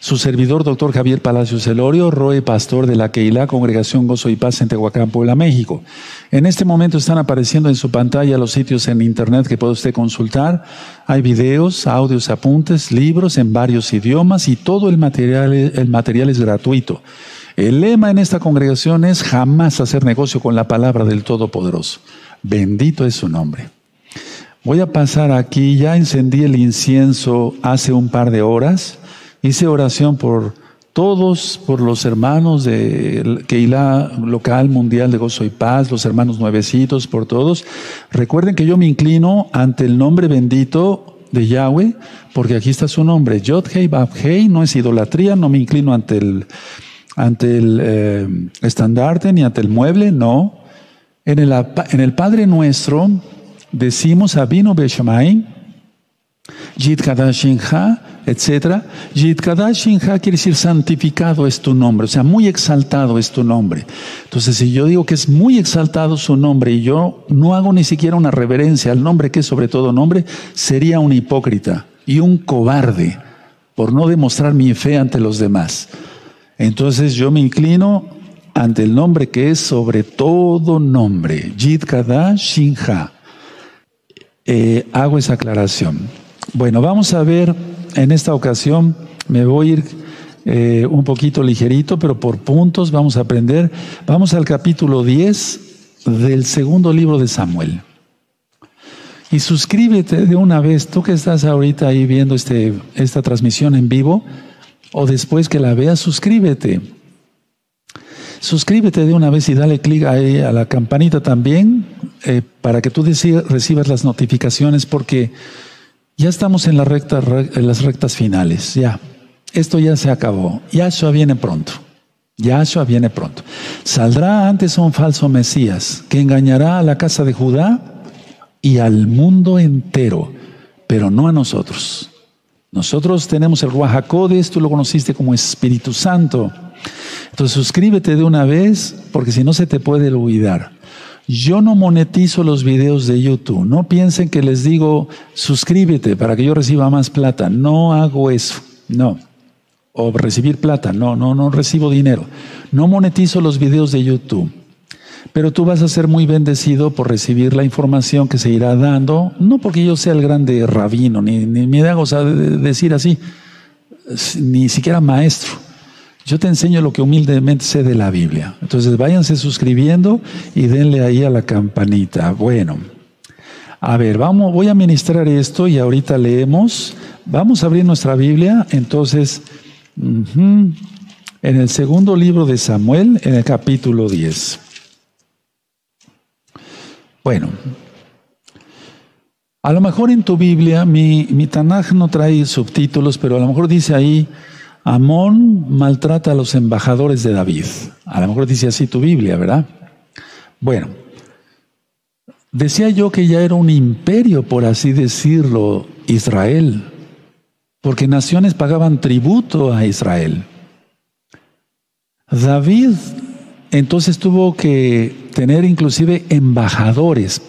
Su servidor, doctor Javier Palacios Celorio, Roe Pastor de la Keilah, Congregación Gozo y Paz en Tehuacán, Puebla, México. En este momento están apareciendo en su pantalla los sitios en internet que puede usted consultar. Hay videos, audios, apuntes, libros en varios idiomas y todo el material, el material es gratuito. El lema en esta congregación es jamás hacer negocio con la palabra del Todopoderoso. Bendito es su nombre. Voy a pasar aquí, ya encendí el incienso hace un par de horas. Hice oración por todos, por los hermanos de Keilah local mundial de gozo y paz, los hermanos nuevecitos, por todos. Recuerden que yo me inclino ante el nombre bendito de Yahweh, porque aquí está su nombre. Yod Hei Bab Hei, no es idolatría, no me inclino ante el, ante el eh, estandarte ni ante el mueble, no. En el, en el Padre Nuestro decimos Abino Beshamay, Yid Kadashinha, etc. Yid quiere decir santificado es tu nombre, o sea, muy exaltado es tu nombre. Entonces, si yo digo que es muy exaltado su nombre y yo no hago ni siquiera una reverencia al nombre que es sobre todo nombre, sería un hipócrita y un cobarde por no demostrar mi fe ante los demás. Entonces yo me inclino ante el nombre que es sobre todo nombre, Yid. Eh, hago esa aclaración. Bueno, vamos a ver en esta ocasión, me voy a ir eh, un poquito ligerito, pero por puntos vamos a aprender. Vamos al capítulo 10 del segundo libro de Samuel. Y suscríbete de una vez, tú que estás ahorita ahí viendo este, esta transmisión en vivo, o después que la veas, suscríbete. Suscríbete de una vez y dale clic ahí a la campanita también eh, para que tú recibas las notificaciones porque ya estamos en, las rectas finales, ya. Esto ya se acabó. Yahshua viene pronto. Yahshua viene pronto. Saldrá antes un falso Mesías que engañará a la casa de Judá y al mundo entero, pero no a nosotros. Nosotros tenemos el Ruajacodes, tú lo conociste como Espíritu Santo. Entonces suscríbete de una vez, porque si no se te puede olvidar. Yo no monetizo los videos de YouTube. No piensen que les digo suscríbete para que yo reciba más plata. No hago eso. No. O recibir plata. No, no, no recibo dinero. No monetizo los videos de YouTube. Pero tú vas a ser muy bendecido por recibir la información que se irá dando, no porque yo sea el grande rabino, ni, ni me da decir así, ni siquiera maestro. Yo te enseño lo que humildemente sé de la Biblia. Entonces váyanse suscribiendo y denle ahí a la campanita. Bueno, a ver, vamos, voy a ministrar esto y ahorita leemos. Vamos a abrir nuestra Biblia. Entonces, en el segundo libro de Samuel, en el capítulo 10. Bueno, a lo mejor en tu Biblia, mi, mi Tanaj no trae subtítulos, pero a lo mejor dice ahí Amón maltrata a los embajadores de David. A lo mejor dice así tu Biblia, ¿verdad? Bueno, decía yo que ya era un imperio, por así decirlo, Israel, porque naciones pagaban tributo a Israel. David entonces tuvo que tener inclusive embajadores,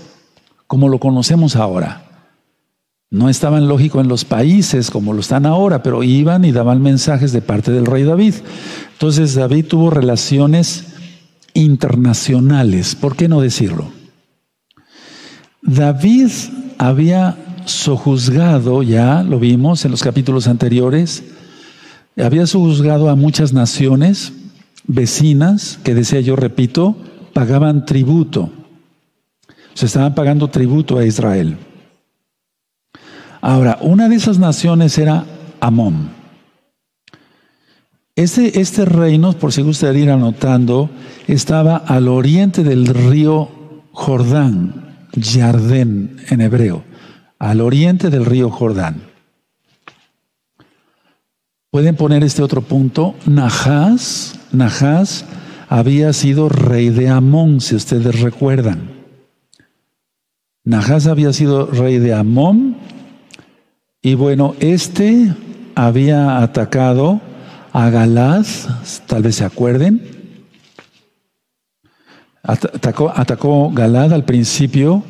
como lo conocemos ahora. No estaban lógico en los países como lo están ahora, pero iban y daban mensajes de parte del rey David. Entonces David tuvo relaciones internacionales, ¿por qué no decirlo? David había sojuzgado, ya lo vimos en los capítulos anteriores, había sojuzgado a muchas naciones vecinas que, decía yo, repito, pagaban tributo. Se estaban pagando tributo a Israel. Ahora, una de esas naciones era Amón. Este, este reino, por si gustaría ir anotando, estaba al oriente del río Jordán, Yardén en hebreo, al oriente del río Jordán. Pueden poner este otro punto. Nahas, Nahas había sido rey de Amón, si ustedes recuerdan. Nahas había sido rey de Amón y bueno, este había atacado a Galaz, tal vez se acuerden. Atacó, atacó Galad al principio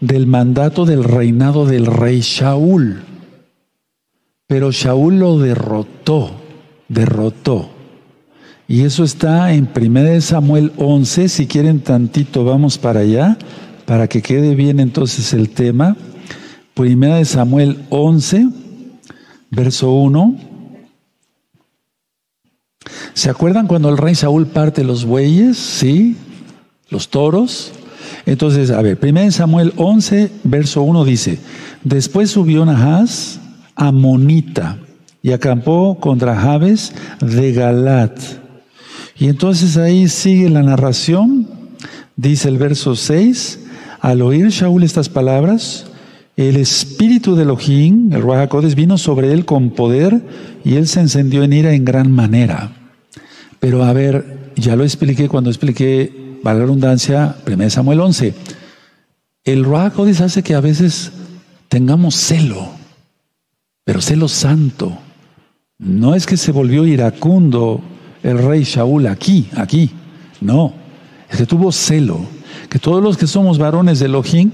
del mandato del reinado del rey Shaul. Pero Shaul lo derrotó. derrotó. Y eso está en 1 Samuel 11. Si quieren tantito, vamos para allá, para que quede bien entonces el tema. 1 Samuel 11, verso 1. ¿Se acuerdan cuando el rey Saúl parte los bueyes? Sí, los toros. Entonces, a ver, 1 Samuel 11, verso 1 dice, después subió Nahas a Monita y acampó contra Jabes de Galat. Y entonces ahí sigue la narración, dice el verso 6, al oír Shaul estas palabras, el espíritu de Elohim, el Ruajacodes, vino sobre él con poder y él se encendió en ira en gran manera. Pero a ver, ya lo expliqué cuando expliqué para la redundancia, 1 Samuel 11. El Ruach hace que a veces tengamos celo, pero celo santo. No es que se volvió iracundo el rey Shaul aquí, aquí. No, es que tuvo celo. Que todos los que somos varones de Elohim,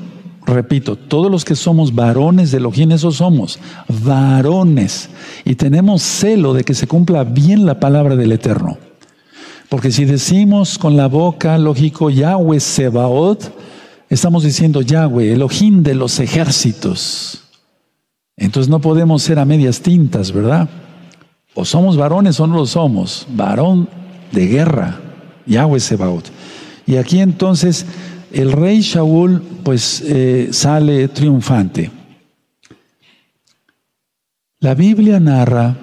repito, todos los que somos varones de Elohim, esos somos, varones. Y tenemos celo de que se cumpla bien la palabra del Eterno. Porque si decimos con la boca, lógico, Yahweh Sebaot, estamos diciendo Yahweh, Elohim de los ejércitos. Entonces no podemos ser a medias tintas, ¿verdad? O somos varones o no lo somos. Varón de guerra, Yahweh Sebaot. Y aquí entonces el rey Shaul pues eh, sale triunfante. La Biblia narra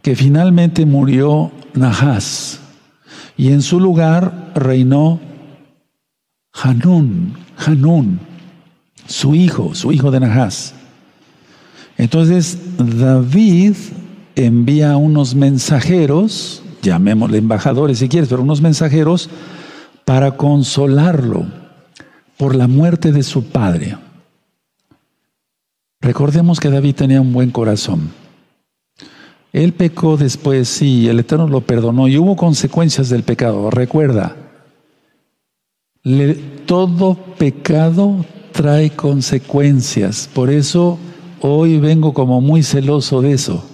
que finalmente murió Nahas, y en su lugar reinó Hanún, Hanún, su hijo, su hijo de Nahas. Entonces David envía unos mensajeros, llamémosle embajadores si quieres, pero unos mensajeros para consolarlo por la muerte de su padre. Recordemos que David tenía un buen corazón. Él pecó después, sí, el Eterno lo perdonó y hubo consecuencias del pecado. Recuerda, todo pecado trae consecuencias. Por eso hoy vengo como muy celoso de eso.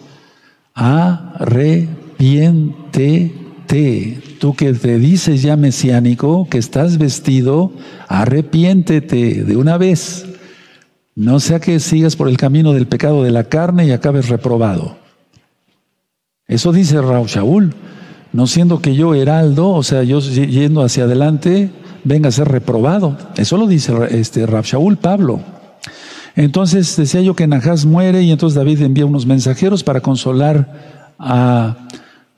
Arrepiéntete. Tú que te dices ya mesiánico, que estás vestido, arrepiéntete de una vez. No sea que sigas por el camino del pecado de la carne y acabes reprobado. Eso dice Raúl. No siendo que yo heraldo, o sea, yo yendo hacia adelante, venga a ser reprobado. Eso lo dice este Rab Shaul Pablo. Entonces decía yo que Nahas muere y entonces David envía unos mensajeros para consolar a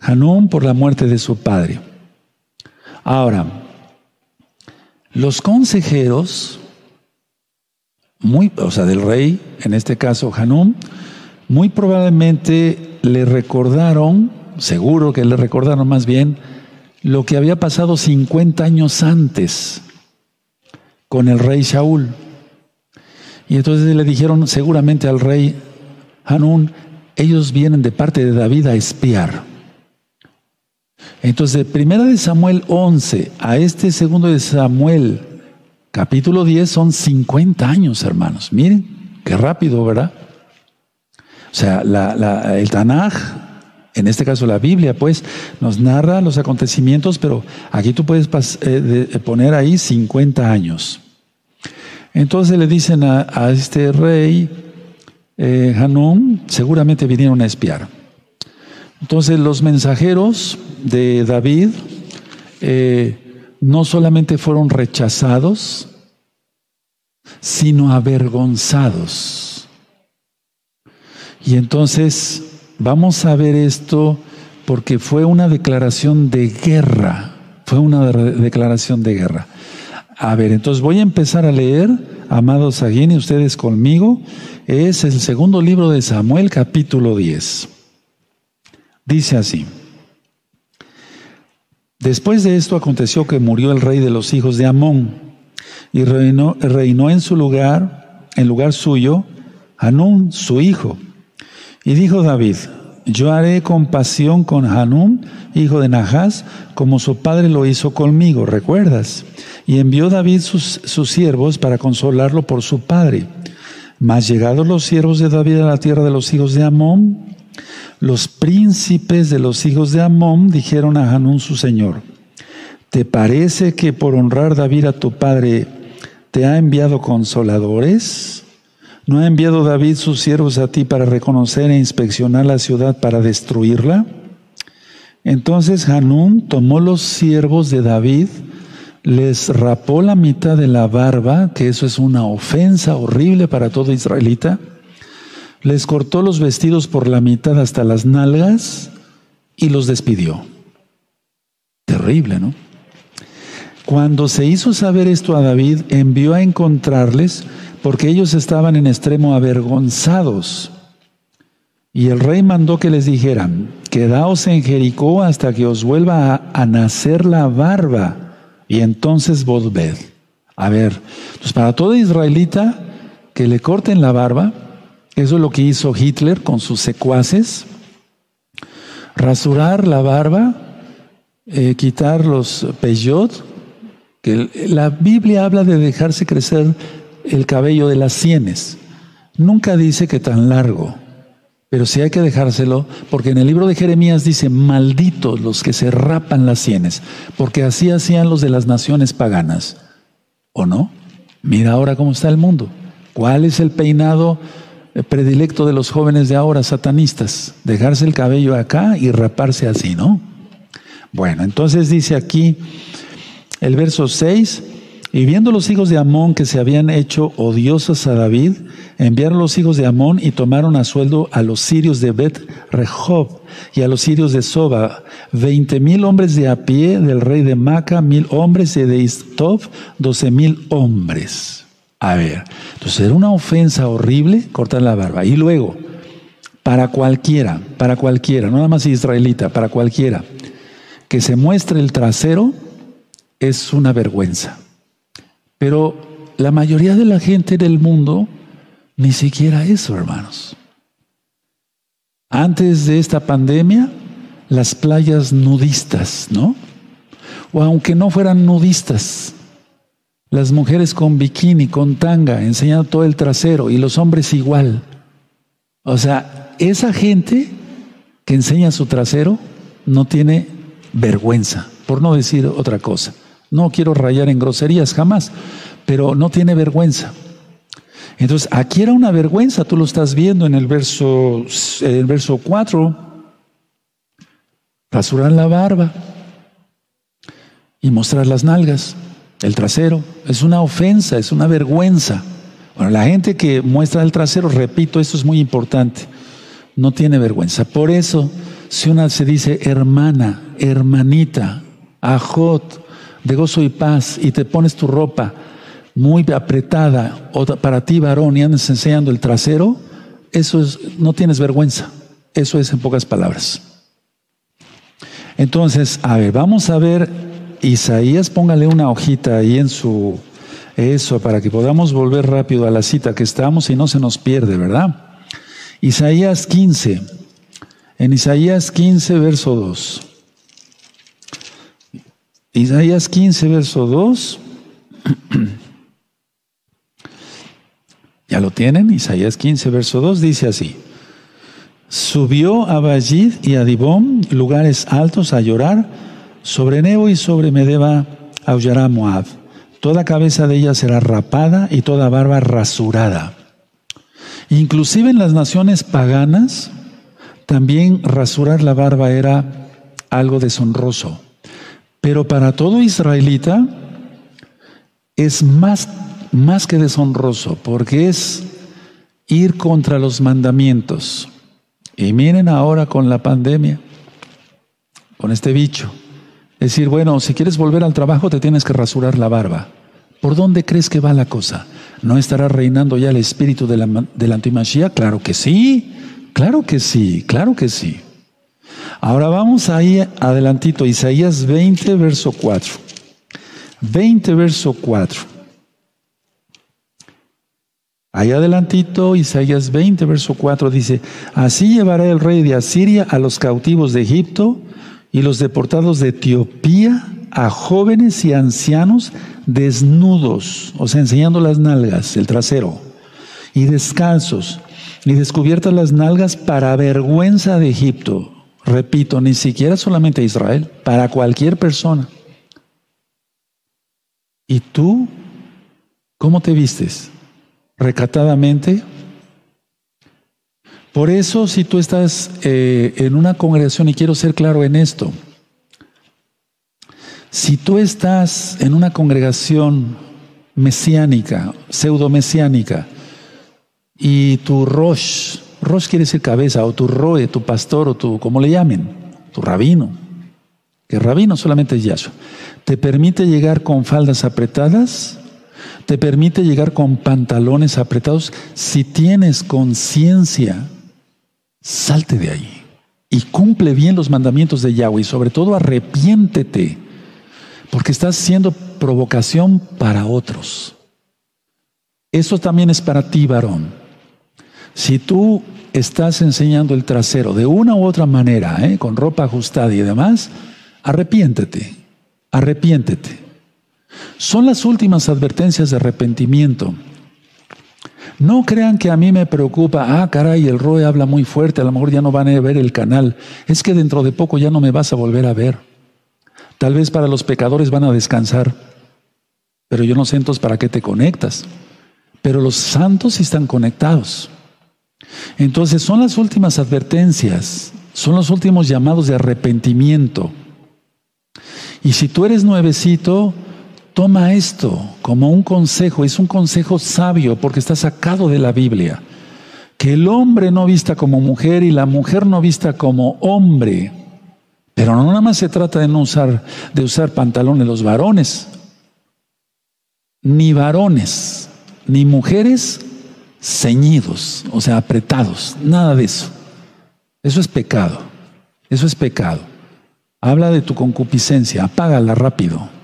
Hanún por la muerte de su padre. Ahora, los consejeros, muy, o sea, del rey, en este caso Hanún, muy probablemente le recordaron, seguro que le recordaron más bien, lo que había pasado 50 años antes con el rey Shaul. Y entonces le dijeron seguramente al rey Hanún, ellos vienen de parte de David a espiar. Entonces, de primera de Samuel 11 a este segundo de Samuel, capítulo 10, son 50 años, hermanos. Miren, qué rápido, ¿verdad? O sea, el Tanaj, en este caso la Biblia, pues, nos narra los acontecimientos, pero aquí tú puedes eh, poner ahí 50 años. Entonces le dicen a, este rey eh, Hanún, seguramente vinieron a espiar. Entonces los mensajeros de David eh, no solamente fueron rechazados, sino avergonzados. Y entonces vamos a ver esto porque fue una declaración de guerra, fue una declaración de guerra. A ver, entonces voy a empezar a leer, amados y ustedes conmigo, es el segundo libro de Samuel, capítulo 10. Dice así. Después de esto aconteció que murió el rey de los hijos de Amón y reinó, reinó en su lugar, en lugar suyo, Anún, su hijo. Y dijo David, yo haré compasión con Hanún, hijo de Nahas, como su padre lo hizo conmigo, ¿recuerdas? Y envió David sus, sus siervos para consolarlo por su padre. Mas llegados los siervos de David a la tierra de los hijos de Amón, los príncipes de los hijos de Amón dijeron a Hanún su señor, ¿te parece que por honrar David a tu padre te ha enviado consoladores? ¿No ha enviado David sus siervos a ti para reconocer e inspeccionar la ciudad para destruirla? Entonces Hanún tomó los siervos de David, les rapó la mitad de la barba, que eso es una ofensa horrible para todo israelita, les cortó los vestidos por la mitad hasta las nalgas y los despidió. Terrible, ¿no? Cuando se hizo saber esto a David, envió a encontrarles porque ellos estaban en extremo avergonzados. Y el rey mandó que les dijeran, quedaos en Jericó hasta que os vuelva a, nacer la barba, y entonces volved. A ver, pues para todo israelita que le corten la barba, eso es lo que hizo Hitler con sus secuaces, rasurar la barba, eh, quitar los peyot, que la Biblia habla de dejarse crecer el cabello de las sienes. Nunca dice que tan largo. Pero sí hay que dejárselo, porque en el libro de Jeremías dice, malditos los que se rapan las sienes, porque así hacían los de las naciones paganas. ¿O no? Mira ahora cómo está el mundo. ¿Cuál es el peinado predilecto de los jóvenes de ahora, satanistas? Dejarse el cabello acá y raparse así, ¿no? Bueno, entonces dice aquí el verso 6, y viendo los hijos de Amón que se habían hecho odiosos a David, enviaron los hijos de Amón y tomaron a sueldo a los sirios de Bet Rehob y a los sirios de Soba, veinte mil hombres de a pie del rey de Maca, mil hombres de Istov, doce mil hombres. A ver, entonces era una ofensa horrible cortar la barba. Y luego, para cualquiera, para cualquiera, no nada más israelita, para cualquiera, que se muestre el trasero es una vergüenza. Pero la mayoría de la gente del mundo ni siquiera eso, hermanos. Antes de esta pandemia, las playas nudistas, ¿no? O aunque no fueran nudistas, las mujeres con bikini, con tanga, enseñando todo el trasero y los hombres igual. O sea, esa gente que enseña su trasero no tiene vergüenza, por no decir otra cosa. No quiero rayar en groserías jamás, pero no tiene vergüenza. Entonces, aquí era una vergüenza, tú lo estás viendo en el verso, el verso 4. Rasurar la barba y mostrar las nalgas, el trasero. Es una ofensa, es una vergüenza. Bueno, la gente que muestra el trasero, repito, esto es muy importante, no tiene vergüenza. Por eso, si una se dice hermana, hermanita, ajot, de gozo y paz y te pones tu ropa muy apretada o para ti varón y andas enseñando el trasero, eso es, no tienes vergüenza. Eso es en pocas palabras. Entonces, a ver, vamos a ver Isaías, póngale una hojita ahí en su eso para que podamos volver rápido a la cita que estamos y no se nos pierde, ¿verdad? Isaías 15. En Isaías 15, verso 2. Isaías 15, verso 2. ¿Ya lo tienen? Isaías 15, verso 2 dice así. Subió a Bajid y a Dibón, lugares altos, a llorar. Sobre Nebo y sobre Medeba aullará Moab. Toda cabeza de ella será rapada y toda barba rasurada. Inclusive en las naciones paganas, también rasurar la barba era algo deshonroso. Pero para todo israelita es más, más que deshonroso, porque es ir contra los mandamientos. Y miren ahora con la pandemia, con este bicho. Es decir, bueno, si quieres volver al trabajo te tienes que rasurar la barba. ¿Por dónde crees que va la cosa? ¿No estará reinando ya el espíritu de la, de la Claro que sí, claro que sí, claro que sí. Ahora vamos ahí adelantito, Isaías 20, verso 4. 20, verso 4. Ahí adelantito, Isaías 20, verso 4 dice, así llevará el rey de Asiria a los cautivos de Egipto y los deportados de Etiopía a jóvenes y ancianos desnudos, o sea, enseñando las nalgas, el trasero, y descalzos, y descubiertas las nalgas para vergüenza de Egipto. Repito, ni siquiera solamente a Israel, para cualquier persona. ¿Y tú cómo te vistes? ¿Recatadamente? Por eso, si tú estás eh, en una congregación, y quiero ser claro en esto, si tú estás en una congregación mesiánica, pseudo-mesiánica, y tu rosh, rosh quiere decir cabeza, o tu roe, tu pastor, o tu, como le llamen, tu rabino, que rabino solamente es Yahshua, te permite llegar con faldas apretadas, te permite llegar con pantalones apretados, si tienes conciencia, salte de ahí y cumple bien los mandamientos de Yahweh y sobre todo arrepiéntete, porque estás siendo provocación para otros. Eso también es para ti, varón. Si tú estás enseñando el trasero de una u otra manera, ¿eh? con ropa ajustada y demás, arrepiéntete, arrepiéntete. Son las últimas advertencias de arrepentimiento. No crean que a mí me preocupa, ah, caray, el ROE habla muy fuerte, a lo mejor ya no van a ver el canal. Es que dentro de poco ya no me vas a volver a ver. Tal vez para los pecadores van a descansar, pero yo no sé para qué te conectas. Pero los santos están conectados. Entonces son las últimas advertencias, son los últimos llamados de arrepentimiento. Y si tú eres nuevecito, toma esto como un consejo, es un consejo sabio porque está sacado de la Biblia. Que el hombre no vista como mujer y la mujer no vista como hombre. Pero no nada más se trata de no usar, de usar pantalones los varones, ni varones, ni mujeres ceñidos, o sea, apretados, nada de eso. Eso es pecado, eso es pecado. Habla de tu concupiscencia, apágala rápido,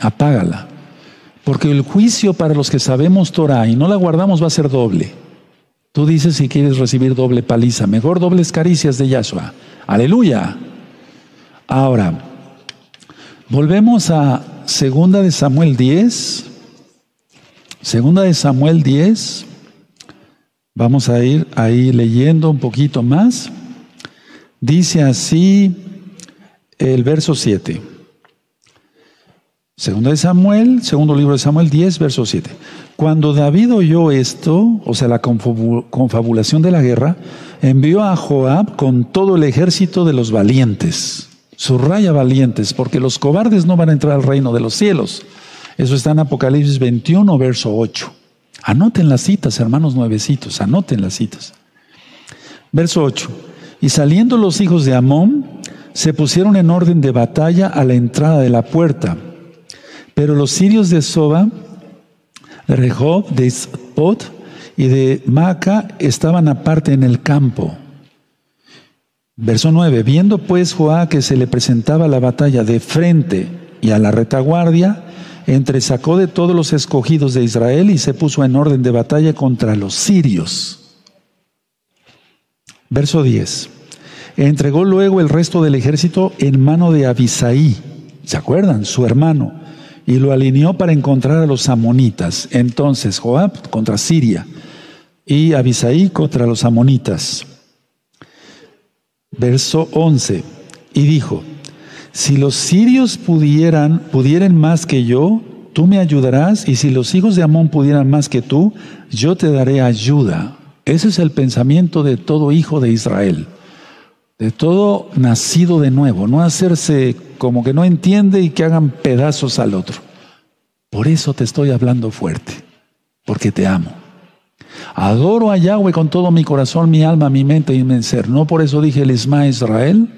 apágala. Porque el juicio para los que sabemos Torah y no la guardamos va a ser doble. Tú dices si quieres recibir doble paliza, mejor dobles caricias de Yahshua. Aleluya. Ahora, volvemos a segunda de Samuel 10. Segunda de Samuel 10. Vamos a ir ahí leyendo un poquito más. Dice así el verso 7. Segundo de Samuel, segundo libro de Samuel 10, verso 7. Cuando David oyó esto, o sea, la confabulación de la guerra, envió a Joab con todo el ejército de los valientes. Subraya valientes, porque los cobardes no van a entrar al reino de los cielos. Eso está en Apocalipsis 21, verso 8. Anoten las citas, hermanos nuevecitos, anoten las citas. Verso 8. Y saliendo los hijos de Amón, se pusieron en orden de batalla a la entrada de la puerta. Pero los sirios de Soba, de Rehob, de Spot y de Maca estaban aparte en el campo. Verso 9. Viendo pues Joá que se le presentaba la batalla de frente y a la retaguardia, entresacó de todos los escogidos de Israel y se puso en orden de batalla contra los sirios. Verso 10. Entregó luego el resto del ejército en mano de Abisaí, ¿se acuerdan? Su hermano, y lo alineó para encontrar a los amonitas. Entonces Joab contra Siria y Abisaí contra los amonitas. Verso 11. Y dijo, si los sirios pudieran, pudieran más que yo, tú me ayudarás, y si los hijos de Amón pudieran más que tú, yo te daré ayuda. Ese es el pensamiento de todo hijo de Israel, de todo nacido de nuevo, no hacerse como que no entiende y que hagan pedazos al otro. Por eso te estoy hablando fuerte, porque te amo. Adoro a Yahweh con todo mi corazón, mi alma, mi mente y mi ser. No por eso dije el Isma Israel,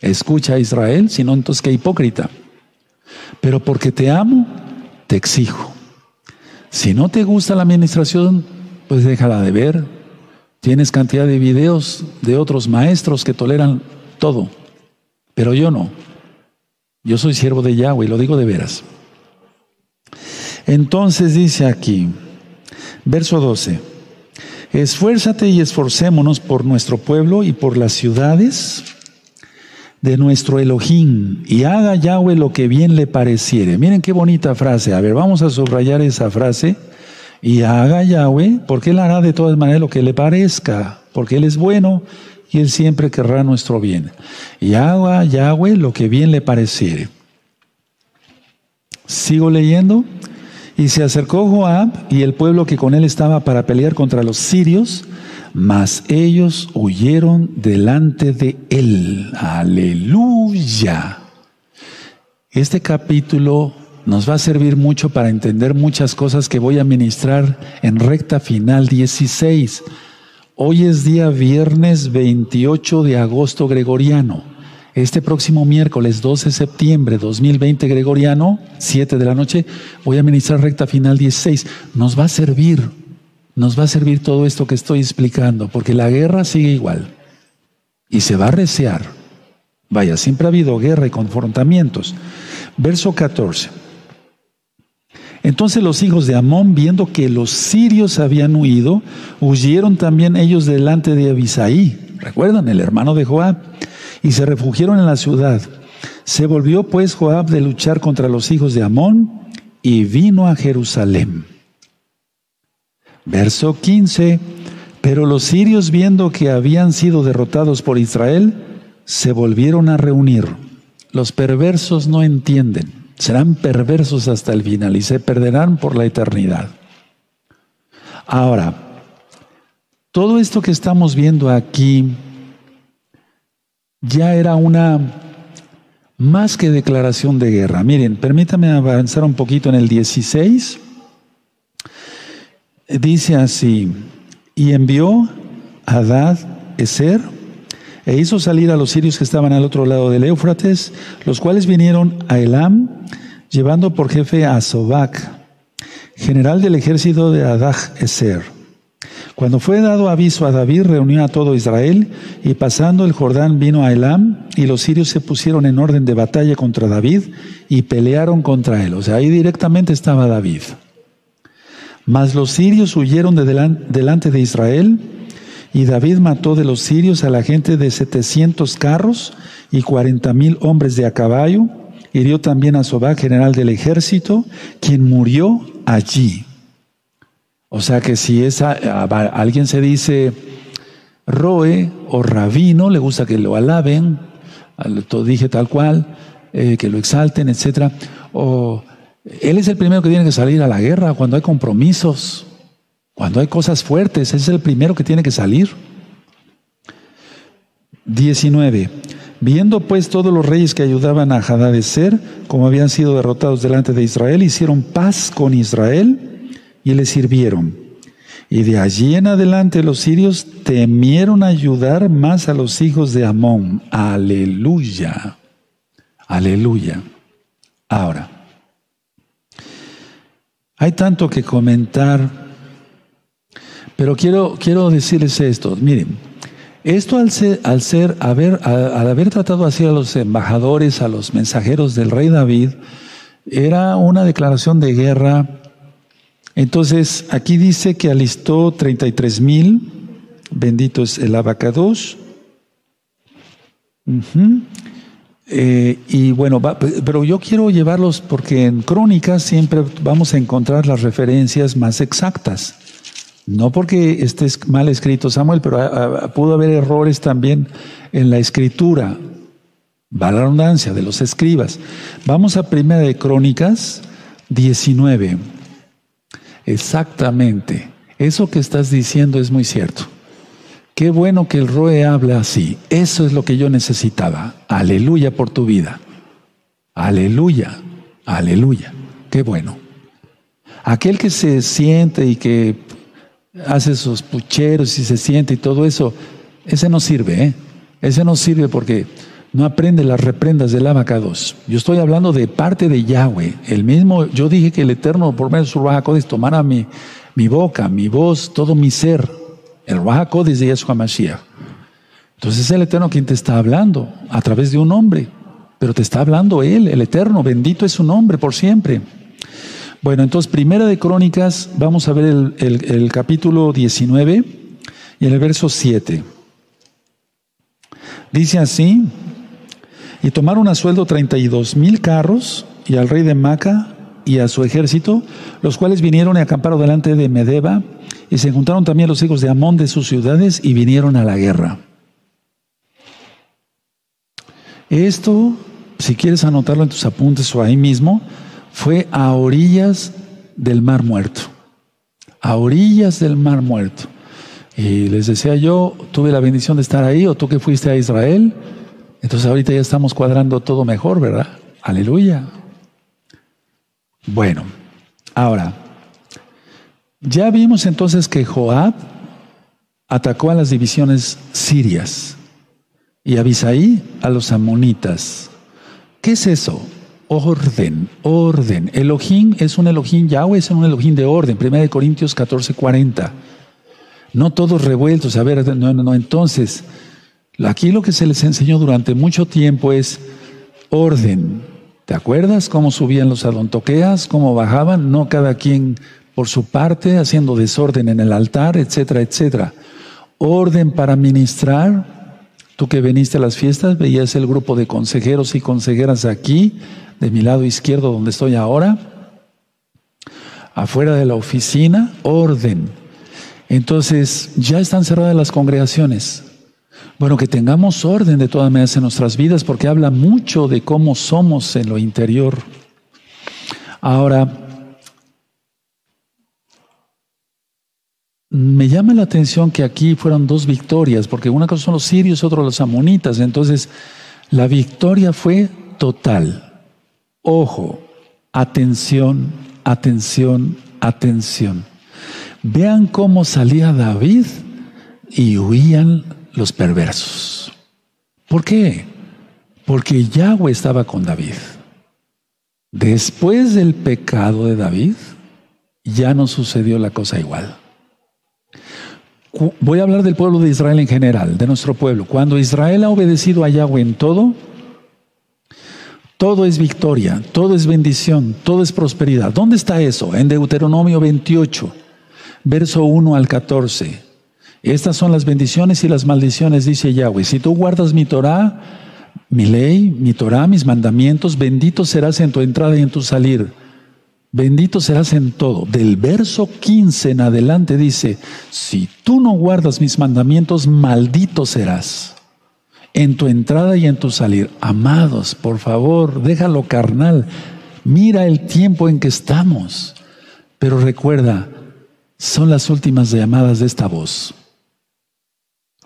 escucha a Israel, sino entonces qué hipócrita. Pero porque te amo, te exijo. Si no te gusta la administración, pues déjala de ver. Tienes cantidad de videos de otros maestros que toleran todo, pero yo no. Yo soy siervo de Yahweh, lo digo de veras. Entonces dice aquí, verso 12, esfuérzate y esforcémonos por nuestro pueblo y por las ciudades de nuestro Elohim y haga Yahweh lo que bien le pareciere. Miren qué bonita frase. A ver, vamos a subrayar esa frase Y haga Yahweh, porque Él hará de todas maneras lo que le parezca, porque Él es bueno y Él siempre querrá nuestro bien. Y haga Yahweh lo que bien le pareciere. Sigo leyendo. Y se acercó Joab y el pueblo que con él estaba para pelear contra los sirios, mas ellos huyeron delante de él. Aleluya. Este capítulo nos va a servir mucho para entender muchas cosas que voy a ministrar en recta final 16. Hoy es día viernes 28 de agosto gregoriano. Este próximo miércoles 12 de septiembre 2020 gregoriano, 7 de la noche, voy a ministrar recta final 16. Nos va a servir, nos va a servir todo esto que estoy explicando, porque la guerra sigue igual y se va a recear. Vaya, siempre ha habido guerra y confrontamientos. Verso 14. Entonces los hijos de Amón, viendo que los sirios habían huido, huyeron también ellos delante de Abisaí. ¿Recuerdan? El hermano de Joab. Y se refugiaron en la ciudad. Se volvió pues Joab de luchar contra los hijos de Amón y vino a Jerusalén. Verso 15. Pero los sirios viendo que habían sido derrotados por Israel, se volvieron a reunir. Los perversos no entienden, serán perversos hasta el final y se perderán por la eternidad. Ahora, todo esto que estamos viendo aquí ya era una más que declaración de guerra. Miren, permítame avanzar un poquito en el 16. Dice así, y envió a Adad Eser, e hizo salir a los sirios que estaban al otro lado del Éufrates, los cuales vinieron a Elam, llevando por jefe a Sobac, general del ejército de Adag Eser. Cuando fue dado aviso a David, reunió a todo Israel, y pasando el Jordán vino a Elam, y los sirios se pusieron en orden de batalla contra David, y pelearon contra él. O sea, ahí directamente estaba David. Mas los sirios huyeron de delante de Israel, y David mató de los sirios a la gente de setecientos carros y cuarenta mil hombres de a caballo. Hirió también a Sobá, general del ejército, quien murió allí. O sea que si esa, alguien se dice Roe o Rabino, le gusta que lo alaben, lo dije tal cual, eh, que lo exalten, etc. O él es el primero que tiene que salir a la guerra cuando hay compromisos. Cuando hay cosas fuertes, es el primero que tiene que salir. 19. Viendo pues todos los reyes que ayudaban a Hadadezer, como habían sido derrotados delante de Israel, hicieron paz con Israel y le sirvieron. Y de allí en adelante los sirios temieron ayudar más a los hijos de Amón. Aleluya. Aleluya. Ahora, hay tanto que comentar pero quiero, quiero decirles esto, miren, esto al ser, al ser haber, al haber tratado así a los embajadores, a los mensajeros del rey David, era una declaración de guerra. Entonces, aquí dice que alistó 33 mil, bendito es el abacados. Eh, y bueno, pero yo quiero llevarlos porque en crónicas siempre vamos a encontrar las referencias más exactas. No porque esté mal escrito Samuel, pero pudo haber errores también en la escritura. Va la redundancia de los escribas. Vamos a Primera de Crónicas 19. Exactamente. Eso que estás diciendo es muy cierto. Qué bueno que el Roe habla así. Eso es lo que yo necesitaba. Aleluya por tu vida. Aleluya. Aleluya. Qué bueno. Aquel que se siente y que hace sus pucheros y se siente y todo eso, ese no sirve, ¿eh? Ese no sirve porque no aprende las reprendas del abacados. Yo estoy hablando de parte de Yahweh. El mismo, yo dije que el Eterno por medio de su Rahakodes tomara mi, mi boca, mi voz, todo mi ser. El Rahakodes de Yeshua Mashiach. Entonces es el Eterno quien te está hablando a través de un hombre. Pero te está hablando Él, el Eterno. Bendito es su nombre por siempre. Bueno, entonces, primera de Crónicas, vamos a ver el, capítulo 19 y el verso 7. Dice así, y tomaron a sueldo 32 mil carros y al rey de Maca y a su ejército, los cuales vinieron y acamparon delante de Medeba, y se juntaron también los hijos de Amón de sus ciudades y vinieron a la guerra. Esto, si quieres anotarlo en tus apuntes o ahí mismo, fue a orillas del Mar Muerto. A orillas del Mar Muerto. Y les decía yo, tuve la bendición de estar ahí, o tú que fuiste a Israel. Entonces ahorita ya estamos cuadrando todo mejor, ¿verdad? Aleluya. Bueno, ahora, ya vimos entonces que Joab atacó a las divisiones sirias y Abisaí a los amonitas. ¿Qué es eso? Orden, orden. Elohim es un Elohim, Yahweh es un Elohim de orden. 1 Corintios 14, 40. No todos revueltos. A ver, no, no, no. Entonces, aquí lo que se les enseñó durante mucho tiempo es orden. ¿Te acuerdas cómo subían los adontoqueas, cómo bajaban? No cada quien por su parte, haciendo desorden en el altar, etcétera, etcétera. Orden para ministrar. Tú que viniste a las fiestas, veías el grupo de consejeros y consejeras aquí, de mi lado izquierdo donde estoy ahora. Afuera de la oficina, orden. Entonces, ya están cerradas las congregaciones. Bueno, que tengamos orden de todas maneras en nuestras vidas porque habla mucho de cómo somos en lo interior. Ahora, me llama la atención que aquí fueron dos victorias, porque una cosa son los sirios, otra los amonitas. Entonces, la victoria fue total. Ojo, atención, atención, atención. Vean cómo salía David y huían los perversos. ¿Por qué? Porque Yahweh estaba con David. Después del pecado de David, ya no sucedió la cosa igual. Voy a hablar del pueblo de Israel en general, de nuestro pueblo. Cuando Israel ha obedecido a Yahweh en todo, todo es victoria, todo es bendición, todo es prosperidad. ¿Dónde está eso? En Deuteronomio 28, verso 1 al 14. Estas son las bendiciones y las maldiciones, dice Yahweh. Si tú guardas mi Torah, mi ley, mi Torah, mis mandamientos, bendito serás en tu entrada y en tu salir. Bendito serás en todo. Del verso 15 en adelante dice, si tú no guardas mis mandamientos, maldito serás en tu entrada y en tu salir. Amados, por favor, déjalo carnal. Mira el tiempo en que estamos. Pero recuerda, son las últimas llamadas de esta voz.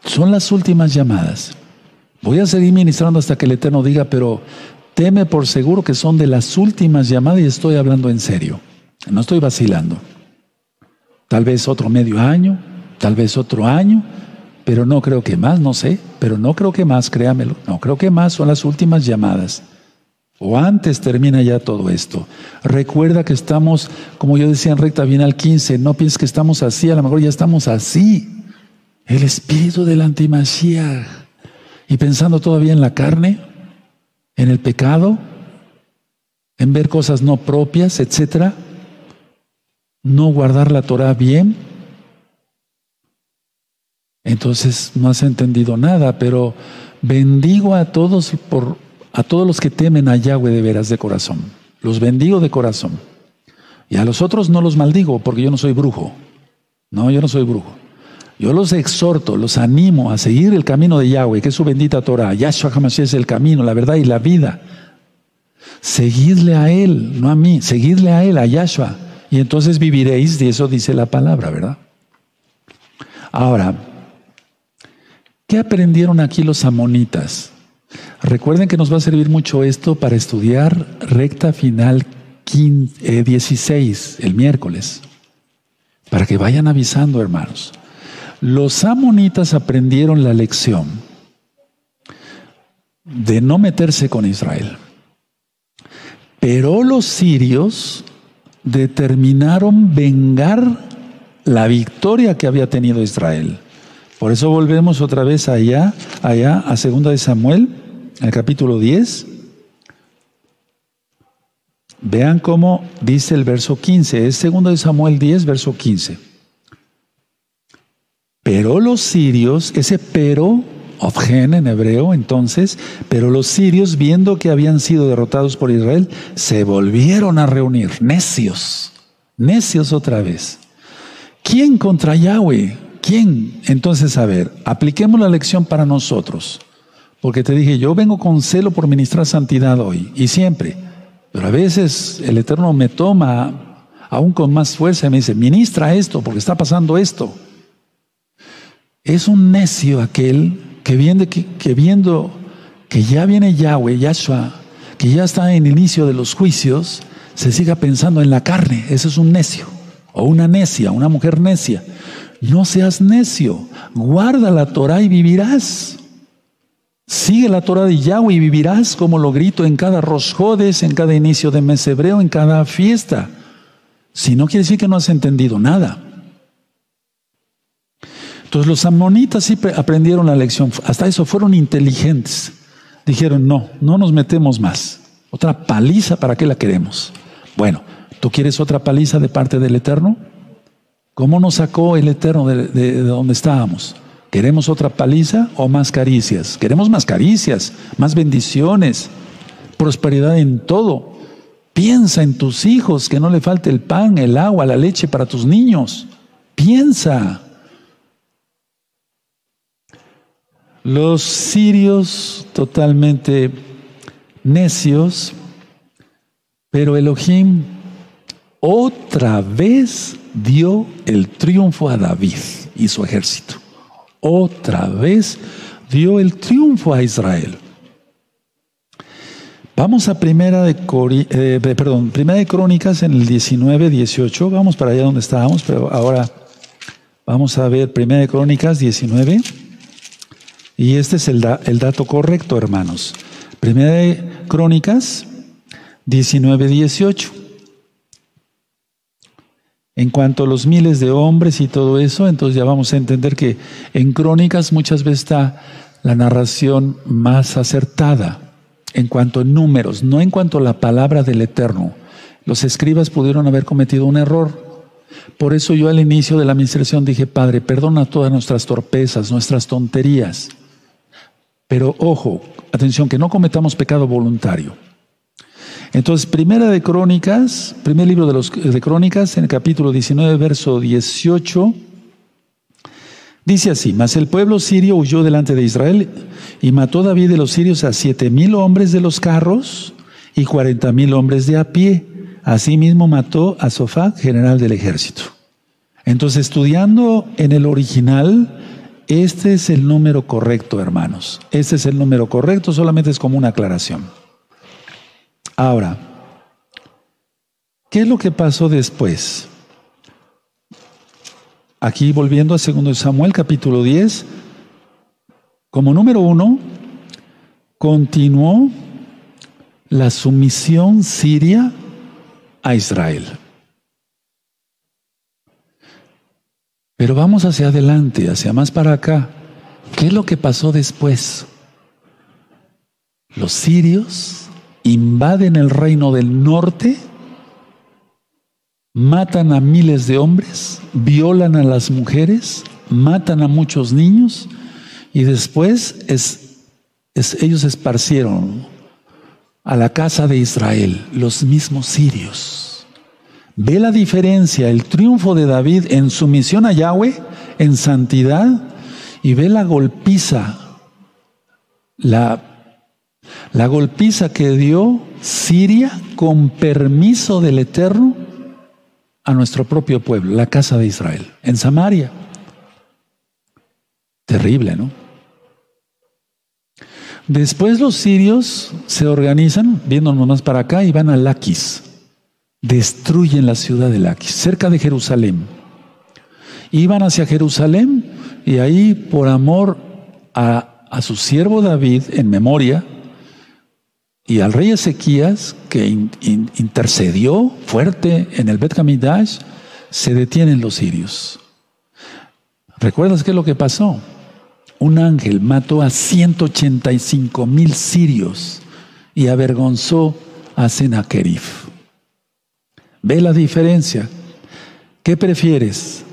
Son las últimas llamadas. Voy a seguir ministrando hasta que el Eterno diga, pero teme por seguro que son de las últimas llamadas y estoy hablando en serio. No estoy vacilando. Tal vez otro medio año, tal vez otro año, pero no creo que más, no sé, pero no creo que más, créamelo. No creo que más son las últimas llamadas. O antes termina ya todo esto. Recuerda que estamos, como yo decía en recta bien al 15, no pienses que estamos así, a lo mejor ya estamos así el espíritu del antimashiach y pensando todavía en la carne, en el pecado, en ver cosas no propias, etcétera, no guardar la Torah bien, entonces no has entendido nada, pero bendigo a todos por a todos los que temen a Yahweh de veras de corazón. Los bendigo de corazón. Y a los otros no los maldigo porque yo no soy brujo. No, yo no soy brujo. Yo los exhorto, los animo a seguir el camino de Yahweh, que es su bendita Torah. Yahshua Hamashiach es el camino, la verdad y la vida. Seguidle a Él, no a mí, seguidle a Él, a Yahshua. Y entonces viviréis, y eso dice la palabra, ¿verdad? Ahora, ¿qué aprendieron aquí los amonitas? Recuerden que nos va a servir mucho esto para estudiar recta final 16, eh, el miércoles, para que vayan avisando, hermanos. Los amonitas aprendieron la lección de no meterse con Israel. Pero los sirios determinaron vengar la victoria que había tenido Israel. Por eso volvemos otra vez allá, allá a segunda de Samuel, al capítulo 10. Vean cómo dice el verso 15, es segunda de Samuel 10, verso 15. Pero los sirios, ese pero Ofgen en hebreo entonces, pero los sirios, viendo que habían sido derrotados por Israel, se volvieron a reunir, necios, necios otra vez. ¿Quién contra Yahweh? ¿Quién? Entonces, a ver, apliquemos la lección para nosotros. Porque te dije, yo vengo con celo por ministrar santidad hoy y siempre. Pero a veces el Eterno me toma aún con más fuerza y me dice, ministra esto porque está pasando esto. Es un necio aquel que, viendo que, viendo que ya viene Yahweh, Yahshua, que ya está en inicio de los juicios, se siga pensando en la carne. Eso es un necio. O una necia, una mujer necia. No seas necio. Guarda la Torah y vivirás. Sigue la Torah de Yahweh y vivirás como lo grito en cada rosjodes, en cada inicio de mes hebreo, en cada fiesta. Si no quiere decir que no has entendido nada. Entonces los amonitas sí aprendieron la lección, hasta eso fueron inteligentes. Dijeron, no, no nos metemos más. Otra paliza, ¿para qué la queremos? Bueno, ¿tú quieres otra paliza de parte del Eterno? ¿Cómo nos sacó el Eterno de, de donde estábamos? ¿Queremos otra paliza o más caricias? Queremos más caricias, más bendiciones, prosperidad en todo. Piensa en tus hijos, que no le falte el pan, el agua, la leche para tus niños. Piensa. Los sirios totalmente necios, pero Elohim otra vez dio el triunfo a David y su ejército. Otra vez dio el triunfo a Israel. Vamos a primera de, eh, perdón, primera de Crónicas en el 19, 18. Vamos para allá donde estábamos, pero ahora vamos a ver primera de Crónicas 19. Y este es el, dato correcto, hermanos. Primera de Crónicas 19, 18. En cuanto a los miles de hombres y todo eso, entonces ya vamos a entender que en Crónicas muchas veces está la narración más acertada en cuanto a números, no en cuanto a la palabra del Eterno. Los escribas pudieron haber cometido un error. Por eso yo al inicio de la administración dije, Padre, perdona todas nuestras torpezas, nuestras tonterías. Pero ojo, atención, que no cometamos pecado voluntario. Entonces, primera de Crónicas, primer libro de, los, Crónicas, en el capítulo 19, verso 18, dice así, mas el pueblo sirio huyó delante de Israel y mató David de los sirios a siete mil hombres de los carros y cuarenta mil hombres de a pie. Asimismo mató a Sofá, general del ejército. Entonces, estudiando en el original, este es el número correcto, hermanos. Este es el número correcto, solamente es como una aclaración. Ahora, ¿qué es lo que pasó después? Aquí volviendo a 2 Samuel capítulo 10, como número uno, continuó la sumisión siria a Israel. Pero vamos hacia adelante, hacia más para acá. ¿Qué es lo que pasó después? Los sirios invaden el reino del norte, matan a miles de hombres, violan a las mujeres, matan a muchos niños y después es, ellos esparcieron a la casa de Israel, los mismos sirios. Ve la diferencia, el triunfo de David en sumisión a Yahweh, en santidad, y ve la golpiza, la, la golpiza que dio Siria con permiso del Eterno a nuestro propio pueblo, la casa de Israel, en Samaria. Terrible, ¿no? Después los sirios se organizan, viéndonos más para acá, y van a Laquis destruyen la ciudad de Laquis, cerca de Jerusalén. Iban hacia Jerusalén y ahí, por amor a, su siervo David, en memoria, y al rey Ezequías, que intercedió fuerte en el Bet Hamidash, se detienen los sirios. ¿Recuerdas qué es lo que pasó? Un ángel mató a 185 mil sirios y avergonzó a Sennacherib. Ve la diferencia. ¿Qué prefieres?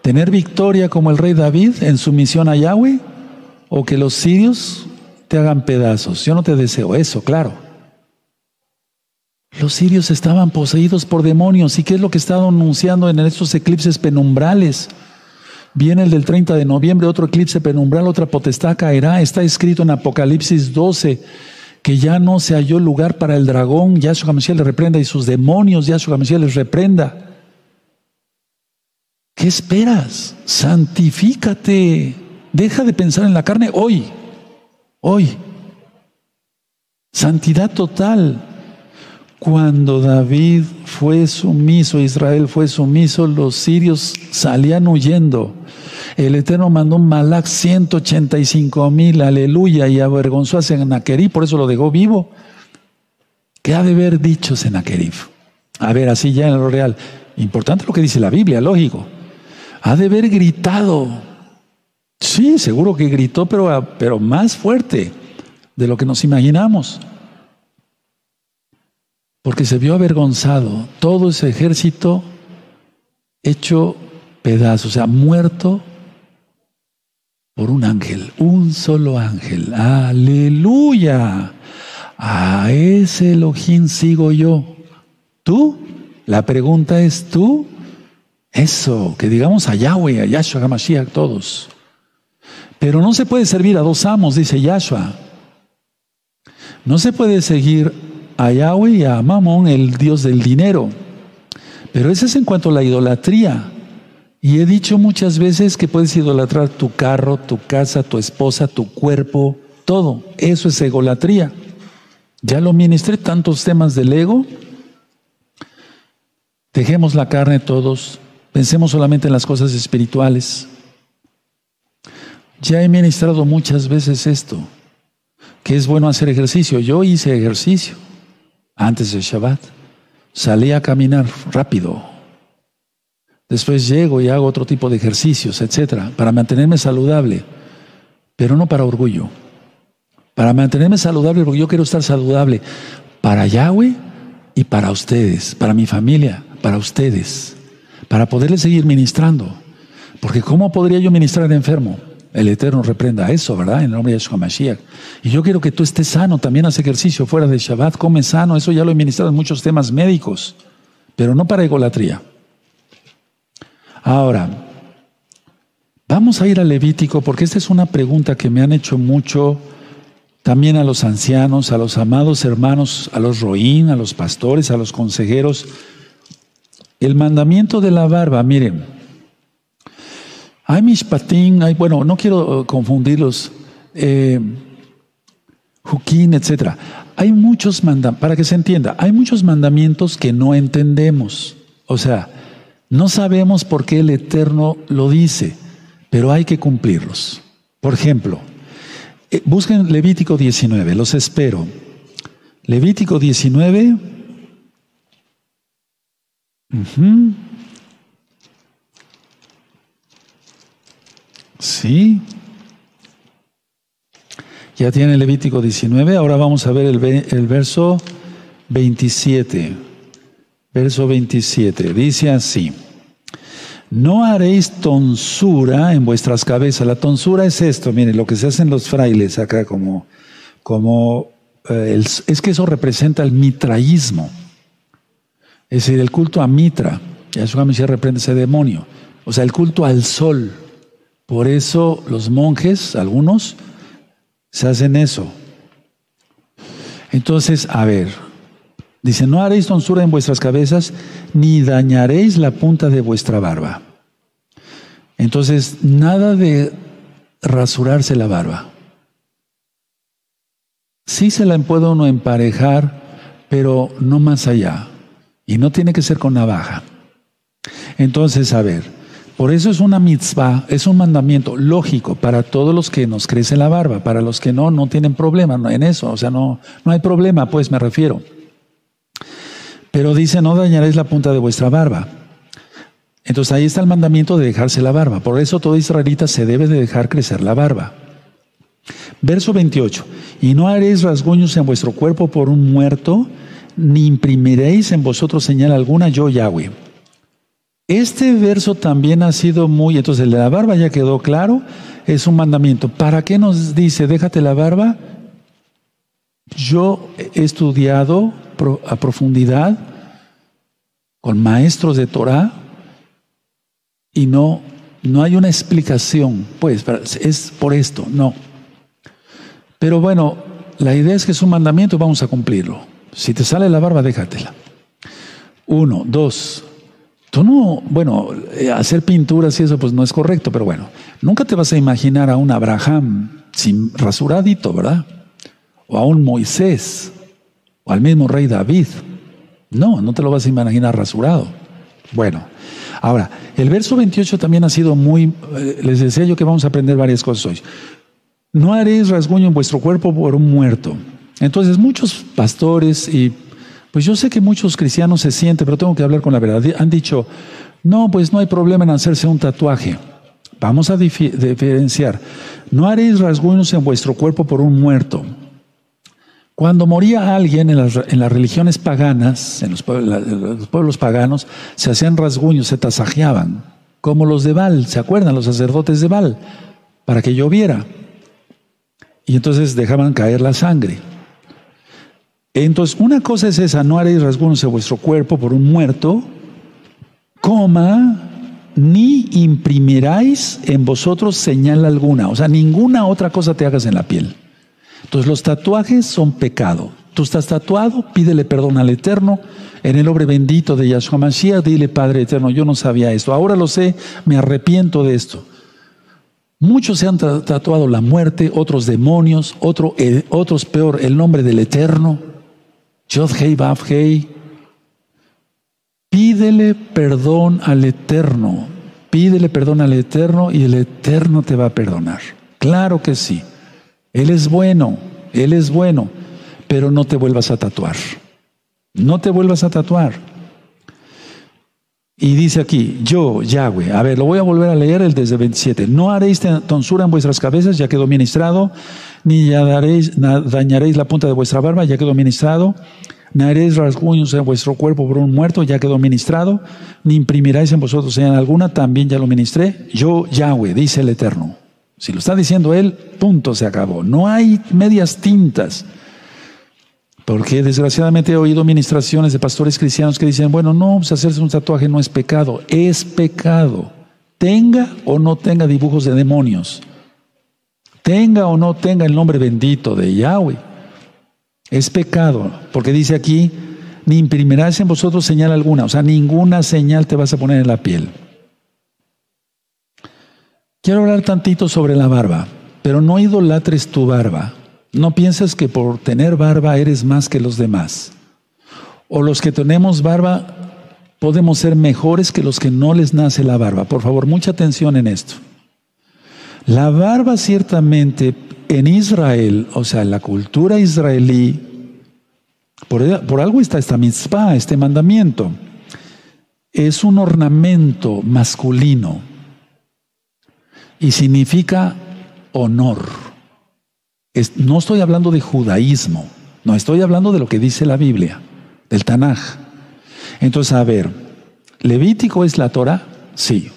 ¿Tener victoria como el rey David en su misión a Yahweh? o que los sirios te hagan pedazos. Yo no te deseo eso, claro. Los sirios estaban poseídos por demonios. ¿Y qué es lo que está anunciando en estos eclipses penumbrales? Viene el del 30 de noviembre, otro eclipse penumbral, otra potestad caerá. Está escrito en Apocalipsis 12 que ya no se halló lugar para el dragón, Yahshua Mashiach le reprenda y sus demonios, Yahshua Mashiach les reprenda. ¿Qué esperas? Santifícate. Deja de pensar en la carne hoy. Hoy. Santidad total. Cuando David fue sumiso, Israel fue sumiso, los sirios salían huyendo. El Eterno mandó un Malak 185 mil, aleluya, y avergonzó a Senaquerib, por eso lo dejó vivo. ¿Qué ha de haber dicho Senaquerib? A ver, así ya en lo real. Importante lo que dice la Biblia, lógico. Ha de haber gritado. Sí, seguro que gritó, pero, pero más fuerte de lo que nos imaginamos. Porque se vio avergonzado todo ese ejército hecho pedazos, o sea, muerto por un ángel, un solo ángel. Aleluya. A ese Elohim sigo yo. ¿Tú? La pregunta es tú. Eso, que digamos a Yahweh, a Yahshua HaMashiach, todos. Pero no se puede servir a dos amos, dice Yahshua. No se puede seguir a Yahweh y a Mamón, el Dios del dinero. Pero ese es en cuanto a la idolatría. Y he dicho muchas veces que puedes idolatrar tu carro, tu casa, tu esposa, tu cuerpo, todo. Eso es egolatría. Ya lo ministré tantos temas del ego. Dejemos la carne todos, pensemos solamente en las cosas espirituales. Ya he ministrado muchas veces esto, que es bueno hacer ejercicio. Yo hice ejercicio antes del Shabbat. Salí a caminar rápido, Después llego y hago otro tipo de ejercicios, etcétera, para mantenerme saludable, pero no para orgullo. Para mantenerme saludable, porque yo quiero estar saludable para Yahweh y para ustedes, para mi familia, para ustedes, para poderles seguir ministrando. Porque ¿cómo podría yo ministrar enfermo? El Eterno reprenda eso, ¿verdad? En el nombre de Yeshua Mashiach. Y yo quiero que tú estés sano, también haz ejercicio fuera de Shabbat, come sano, eso ya lo he ministrado en muchos temas médicos, pero no para egolatría. Ahora, vamos a ir al Levítico porque esta es una pregunta que me han hecho mucho también a los ancianos, a los amados hermanos, a los roín, a los pastores, a los consejeros. El mandamiento de la barba, miren, hay mishpatín, hay, bueno, no quiero confundirlos, eh, etc. Hay muchos mandamientos, para que se entienda, hay muchos mandamientos que no entendemos. O sea, no sabemos por qué el Eterno lo dice, pero hay que cumplirlos. Por ejemplo, eh, busquen Levítico 19, los espero. Levítico 19. Sí. Ya tiene Levítico 19. Ahora vamos a ver el, el verso 27 verso 27. Dice así, no haréis tonsura en vuestras cabezas. La tonsura es esto, miren, lo que se hacen los frailes acá como, como eh, es que eso representa el mitraísmo. Es decir, el culto a Mitra. Yahshua Mesías reprende ese demonio. O sea, el culto al sol. Por eso los monjes, algunos, se hacen eso. Entonces, a ver, Dice, no haréis tonsura en vuestras cabezas, ni dañaréis la punta de vuestra barba. Entonces, nada de rasurarse la barba. Sí se la puede uno emparejar, pero no más allá. Y no tiene que ser con navaja. Entonces, a ver, por eso es una mitzvah, es un mandamiento lógico para todos los que nos crece la barba, para los que no, no tienen problema en eso, o sea, no, no hay problema, pues me refiero. Pero dice, no dañaréis la punta de vuestra barba. Entonces ahí está el mandamiento de dejarse la barba. Por eso todo israelita se debe de dejar crecer la barba. Verso 28. Y no haréis rasguños en vuestro cuerpo por un muerto, ni imprimiréis en vosotros señal alguna, yo Yahweh. Este verso también ha sido muy, entonces la barba ya quedó claro, es un mandamiento. ¿Para qué nos dice, déjate la barba? Yo he estudiado a profundidad con maestros de Torah y no, no hay una explicación, pues es por esto, no. Pero bueno, la idea es que es un mandamiento, vamos a cumplirlo. Si te sale la barba, déjatela. Uno, dos, Tú no, bueno, eh, hacer pinturas y eso pues no es correcto, pero bueno, nunca te vas a imaginar a un Abraham sin rasuradito, ¿verdad? O a un Moisés, o al mismo rey David. No, no te lo vas a imaginar rasurado. Bueno, ahora, el verso 28 también ha sido muy, eh, les decía yo que vamos a aprender varias cosas hoy. No haréis rasguño en vuestro cuerpo por un muerto. Entonces muchos pastores y pues yo sé que muchos cristianos se sienten, pero tengo que hablar con la verdad. Han dicho, no, pues no hay problema en hacerse un tatuaje. Vamos a diferenciar. No haréis rasguños en vuestro cuerpo por un muerto. Cuando moría alguien en las, religiones paganas, en los pueblos, paganos, se hacían rasguños, se tasajeaban, como los de Baal, ¿se acuerdan? Los sacerdotes de Baal, para que lloviera. Y entonces dejaban caer la sangre. Entonces, una cosa es esa, no haréis rasguños en vuestro cuerpo por un muerto, coma, ni imprimiráis en vosotros señal alguna. O sea, ninguna otra cosa te hagas en la piel. Entonces, los tatuajes son pecado. Tú estás tatuado, pídele perdón al Eterno. En el nombre bendito de Yahshua Mashiach, dile, Padre Eterno, yo no sabía esto. Ahora lo sé, me arrepiento de esto. Muchos se han tatuado la muerte, otros demonios, eh, otros peor, el nombre del Eterno. Yod Hei Hei. Pídele perdón al Eterno. Pídele perdón al Eterno y el Eterno te va a perdonar. Claro que sí. Él es bueno, Él es bueno, pero no te vuelvas a tatuar. No te vuelvas a tatuar. Y dice aquí, yo, Yahweh, a ver, lo voy a volver a leer el desde 27. No haréis tonsura en vuestras cabezas, ya quedó ministrado, ni dañaréis la punta de vuestra barba, ya quedó ministrado, ni haréis rasguños en vuestro cuerpo por un muerto, ya quedó ministrado, ni imprimiráis en vosotros señal alguna, también ya lo ministré. Yo, Yahweh, dice el Eterno. Si lo está diciendo él, punto, se acabó. No hay medias tintas. Porque desgraciadamente he oído ministraciones de pastores cristianos que dicen, bueno, no, pues hacerse un tatuaje no es pecado, es pecado. Tenga o no tenga dibujos de demonios. Tenga o no tenga el nombre bendito de Yahweh. Es pecado, porque dice aquí, ni imprimirás en vosotros señal alguna, o sea, ninguna señal te vas a poner en la piel. Quiero hablar tantito sobre la barba, pero no idolatres tu barba. No pienses que por tener barba eres más que los demás. O los que tenemos barba podemos ser mejores que los que no les nace la barba. Por favor, mucha atención en esto. La barba ciertamente en Israel, o sea, en la cultura israelí, por, algo está esta mitzvah, este mandamiento, es un ornamento masculino y significa honor no estoy hablando de judaísmo, no estoy hablando de lo que dice la Biblia, del Tanaj. Entonces, a ver, ¿Levítico es la Torah? Sí.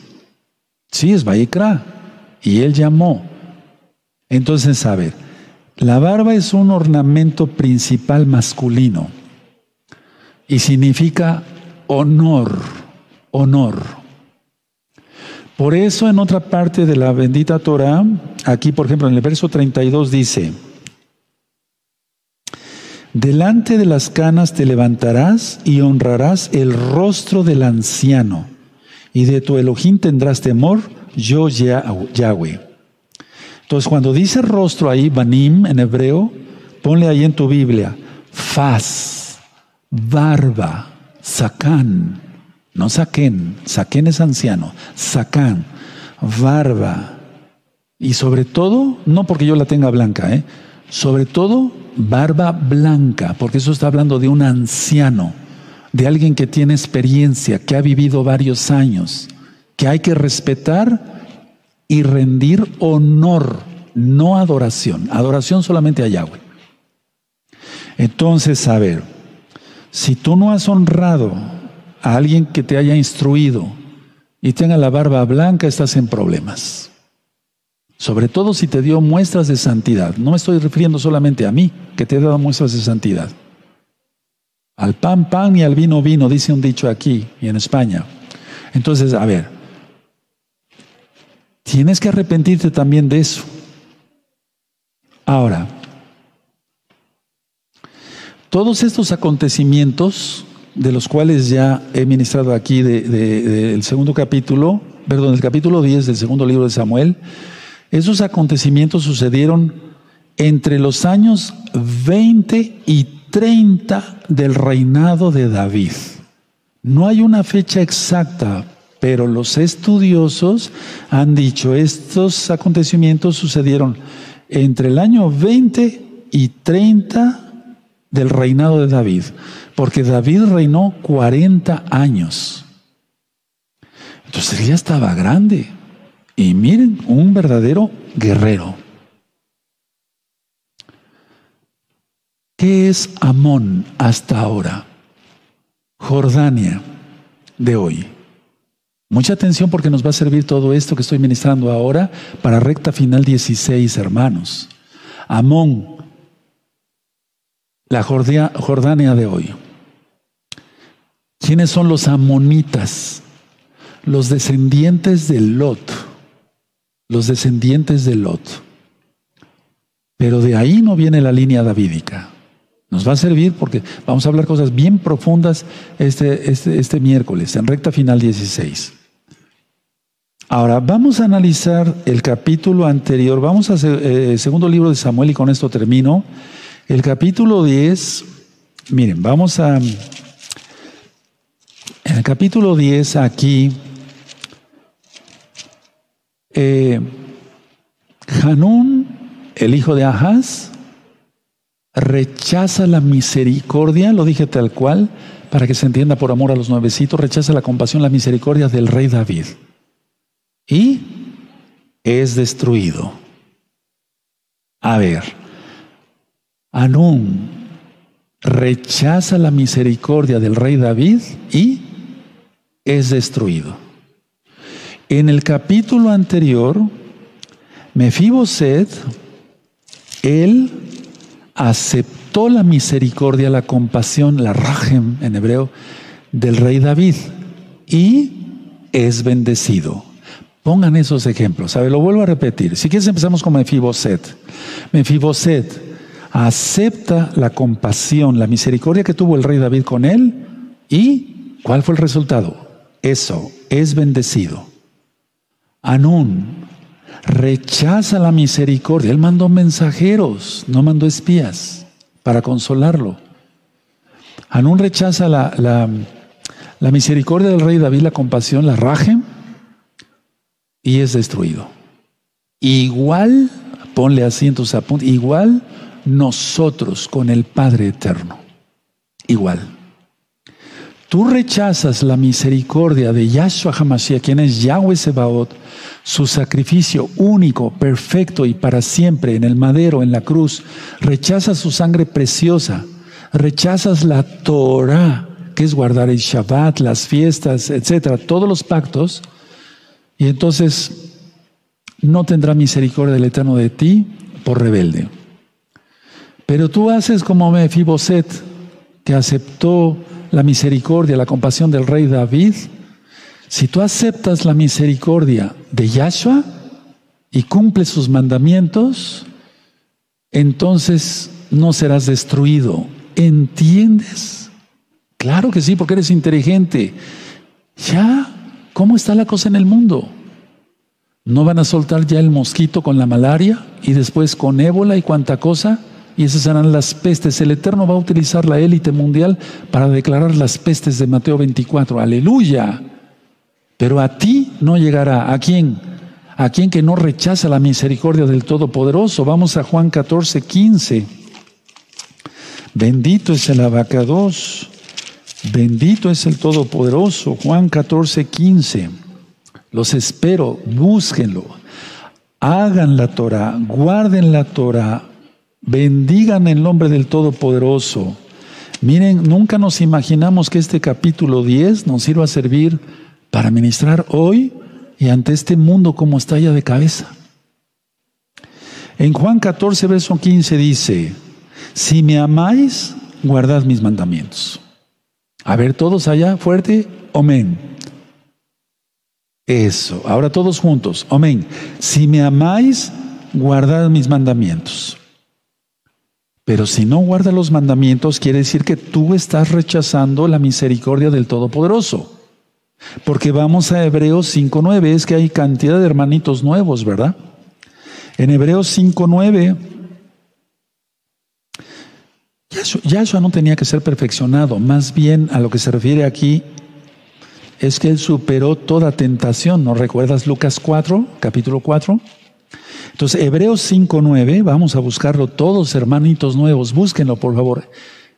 Sí, es Baikra. Y él llamó. Entonces, a ver, la barba es un ornamento principal masculino y significa honor, honor. Por eso en otra parte de la bendita Torah, aquí por ejemplo en el verso 32 dice, delante de las canas te levantarás y honrarás el rostro del anciano, y de tu Elohim tendrás temor, yo Yahweh. Entonces cuando dice rostro ahí, banim en hebreo, ponle ahí en tu Biblia, faz, barba, sacán no saquen, saquen es anciano, sacan, barba. Y sobre todo, no porque yo la tenga blanca, ¿eh? sobre todo barba blanca, porque eso está hablando de un anciano, de alguien que tiene experiencia, que ha vivido varios años, que hay que respetar y rendir honor, no adoración, adoración solamente a Yahweh. Entonces, a ver, si tú no has honrado a alguien que te haya instruido y tenga la barba blanca, estás en problemas. Sobre todo si te dio muestras de santidad. No me estoy refiriendo solamente a mí, que te he dado muestras de santidad. Al pan, pan y al vino, vino, dice un dicho aquí y en España. Entonces, a ver, tienes que arrepentirte también de eso. Ahora, todos estos acontecimientos de los cuales ya he ministrado aquí del segundo capítulo, perdón, del capítulo 10 del segundo libro de Samuel, esos acontecimientos sucedieron entre los años 20 y 30 del reinado de David. No hay una fecha exacta, pero los estudiosos han dicho estos acontecimientos sucedieron entre el año 20 y 30 del reinado de David, porque David reinó 40 años. Entonces ya estaba grande. Y miren, un verdadero guerrero. ¿Qué es Amón hasta ahora? Jordania de hoy. Mucha atención porque nos va a servir todo esto que estoy ministrando ahora para recta final 16, hermanos. Amón, la Jordania de hoy. ¿Quiénes son los amonitas? Los descendientes de Lot. Los descendientes de Lot. Pero de ahí no viene la línea davídica. Nos va a servir porque vamos a hablar cosas bien profundas este, este, este miércoles, en recta final 16. Ahora, vamos a analizar el capítulo anterior. Vamos a hacer el eh, segundo libro de Samuel y con esto termino. El capítulo 10, miren, vamos a... En el capítulo 10 aquí, eh, Hanún, el hijo de Ahaz, rechaza la misericordia, lo dije tal cual, para que se entienda por amor a los nuevecitos, rechaza la compasión, la misericordia del rey David. Y es destruido. A ver, Anún rechaza la misericordia del rey David y es destruido. En el capítulo anterior, Mefiboset, él aceptó la misericordia, la compasión, la rajem en hebreo, del rey David y es bendecido. Pongan esos ejemplos. A ver, lo vuelvo a repetir. Si quieres empezamos con Mefiboset. Mefiboset acepta la compasión, la misericordia que tuvo el rey David con él y ¿cuál fue el resultado? Eso, es bendecido. Anún rechaza la misericordia. Él mandó mensajeros, no mandó espías para consolarlo. Anún rechaza la, la, misericordia del rey David, la compasión, la raje, y es destruido. Igual, ponle así en tus igual nosotros con el Padre Eterno. Igual. Tú rechazas la misericordia de Yahshua HaMashiach, quien es Yahweh Sebaot, su sacrificio único, perfecto y para siempre en el madero, en la cruz. Rechazas su sangre preciosa. Rechazas la Torah, que es guardar el Shabbat, las fiestas, etcétera, todos los pactos. Y entonces no tendrá misericordia del Eterno de ti por rebelde. Pero tú haces como Mefiboset, que aceptó la misericordia, la compasión del rey David. Si tú aceptas la misericordia de Yahshua y cumples sus mandamientos, entonces no serás destruido. ¿Entiendes? Claro que sí, porque eres inteligente. Ya, ¿cómo está la cosa en el mundo? ¿No van a soltar ya el mosquito con la malaria y después con ébola y cuanta cosa? y esas serán las pestes. El Eterno va a utilizar la élite mundial para declarar las pestes de Mateo 24. Aleluya. Pero a ti no llegará. ¿A quién? A quien que no rechaza la misericordia del Todopoderoso. Vamos a Juan 14, 15. Bendito es el abacados. Bendito es el Todopoderoso. Juan 14, 15. Los espero, búsquenlo. Hagan la Torah, guarden la Torah, Bendigan el nombre del Todopoderoso. Miren, nunca nos imaginamos que este capítulo 10 nos sirva a servir para ministrar hoy y ante este mundo como está ya de cabeza. En Juan 14, verso 15 dice, si me amáis, guardad mis mandamientos. A ver, todos allá, fuerte, amén. Eso, ahora todos juntos, amén. Si me amáis, guardad mis mandamientos. Pero si no guardas los mandamientos, quiere decir que tú estás rechazando la misericordia del Todopoderoso. Porque vamos a Hebreos 5.9, es que hay cantidad de hermanitos nuevos, ¿verdad? En Hebreos 5.9, Yahshua no tenía que ser perfeccionado, más bien a lo que se refiere aquí es que él superó toda tentación. ¿No recuerdas Lucas 4, capítulo 4? Entonces, Hebreos 5.9, vamos a buscarlo todos, hermanitos nuevos, búsquenlo por favor.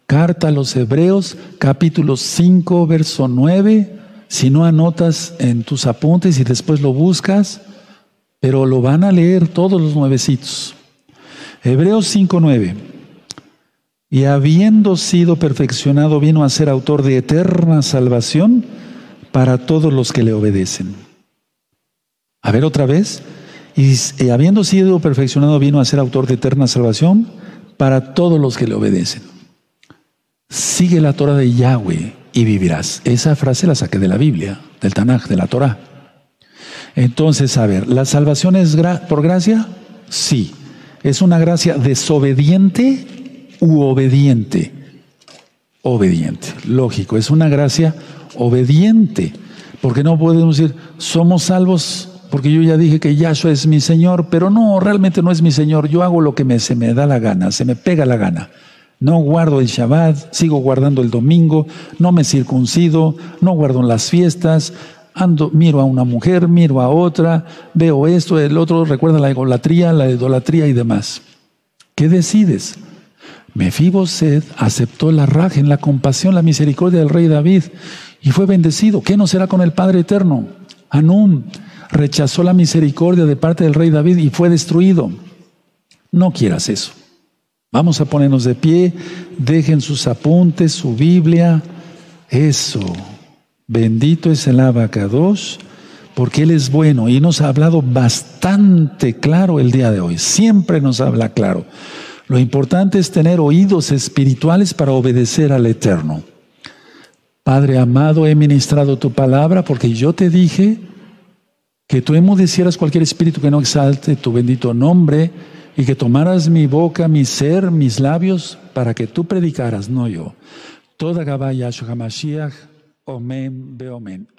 Carta a los Hebreos, capítulo 5, verso 9. Si no anotas en tus apuntes y después lo buscas, pero lo van a leer todos los nuevecitos. Hebreos 5.9. Y habiendo sido perfeccionado, vino a ser autor de eterna salvación para todos los que le obedecen. A ver otra vez. Y, habiendo sido perfeccionado, vino a ser autor de eterna salvación para todos los que le obedecen. Sigue la Torah de Yahweh y vivirás. Esa frase la saqué de la Biblia, del Tanaj, de la Torah. Entonces, a ver, ¿la salvación es por gracia? Sí. ¿Es una gracia desobediente u obediente? Obediente, lógico. Es una gracia obediente. Porque no podemos decir, somos salvos porque yo ya dije que Yahshua es mi Señor, pero no, realmente no es mi Señor. Yo hago lo que me, se me da la gana, se me pega la gana. No guardo el Shabbat, sigo guardando el domingo, no me circuncido, no guardo las fiestas, ando, miro a una mujer, miro a otra, veo esto, el otro, recuerda la idolatría, la idolatría y demás. ¿Qué decides? Mefiboset aceptó la raja en la compasión, la misericordia del rey David y fue bendecido. ¿Qué no será con el Padre eterno? Anum rechazó la misericordia de parte del rey David y fue destruido. No quieras eso. Vamos a ponernos de pie, dejen sus apuntes, su Biblia. Eso. Bendito es el abacados, porque Él es bueno y nos ha hablado bastante claro el día de hoy. Siempre nos habla claro. Lo importante es tener oídos espirituales para obedecer al Eterno. Padre amado, he ministrado tu palabra porque yo te dije que tú emudecieras cualquier espíritu que no exalte tu bendito nombre y que tomaras mi boca, mi ser, mis labios, para que tú predicaras, no yo. Toda Gabaya Hamashiach, Omen, Beomen.